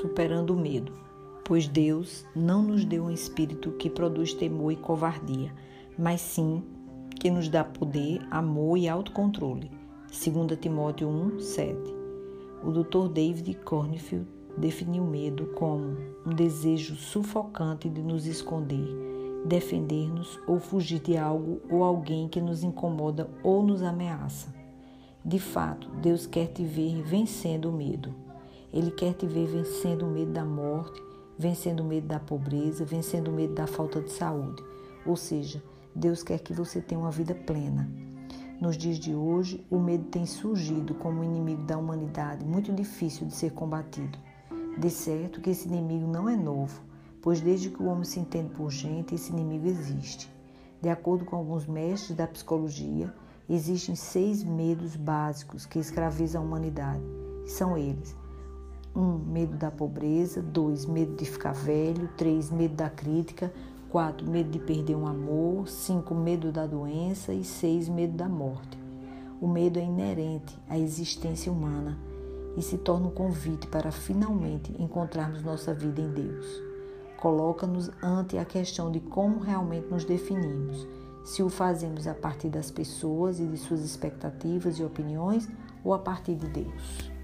superando o medo, pois Deus não nos deu um espírito que produz temor e covardia, mas sim que nos dá poder, amor e autocontrole. 2 Timóteo 1, 7. O Dr. David Cornfield definiu medo como um desejo sufocante de nos esconder, defender-nos ou fugir de algo ou alguém que nos incomoda ou nos ameaça. De fato, Deus quer te ver vencendo o medo. Ele quer te ver vencendo o medo da morte, vencendo o medo da pobreza, vencendo o medo da falta de saúde. Ou seja, Deus quer que você tenha uma vida plena. Nos dias de hoje, o medo tem surgido como um inimigo da humanidade muito difícil de ser combatido. De certo que esse inimigo não é novo, pois desde que o homem se entende por gente, esse inimigo existe. De acordo com alguns mestres da psicologia, existem seis medos básicos que escravizam a humanidade. São eles: 1. Um, medo da pobreza. 2. Medo de ficar velho. 3. Medo da crítica. 4. Medo de perder um amor. 5. Medo da doença. E 6. Medo da morte. O medo é inerente à existência humana e se torna um convite para finalmente encontrarmos nossa vida em Deus. Coloca-nos ante a questão de como realmente nos definimos, se o fazemos a partir das pessoas e de suas expectativas e opiniões ou a partir de Deus.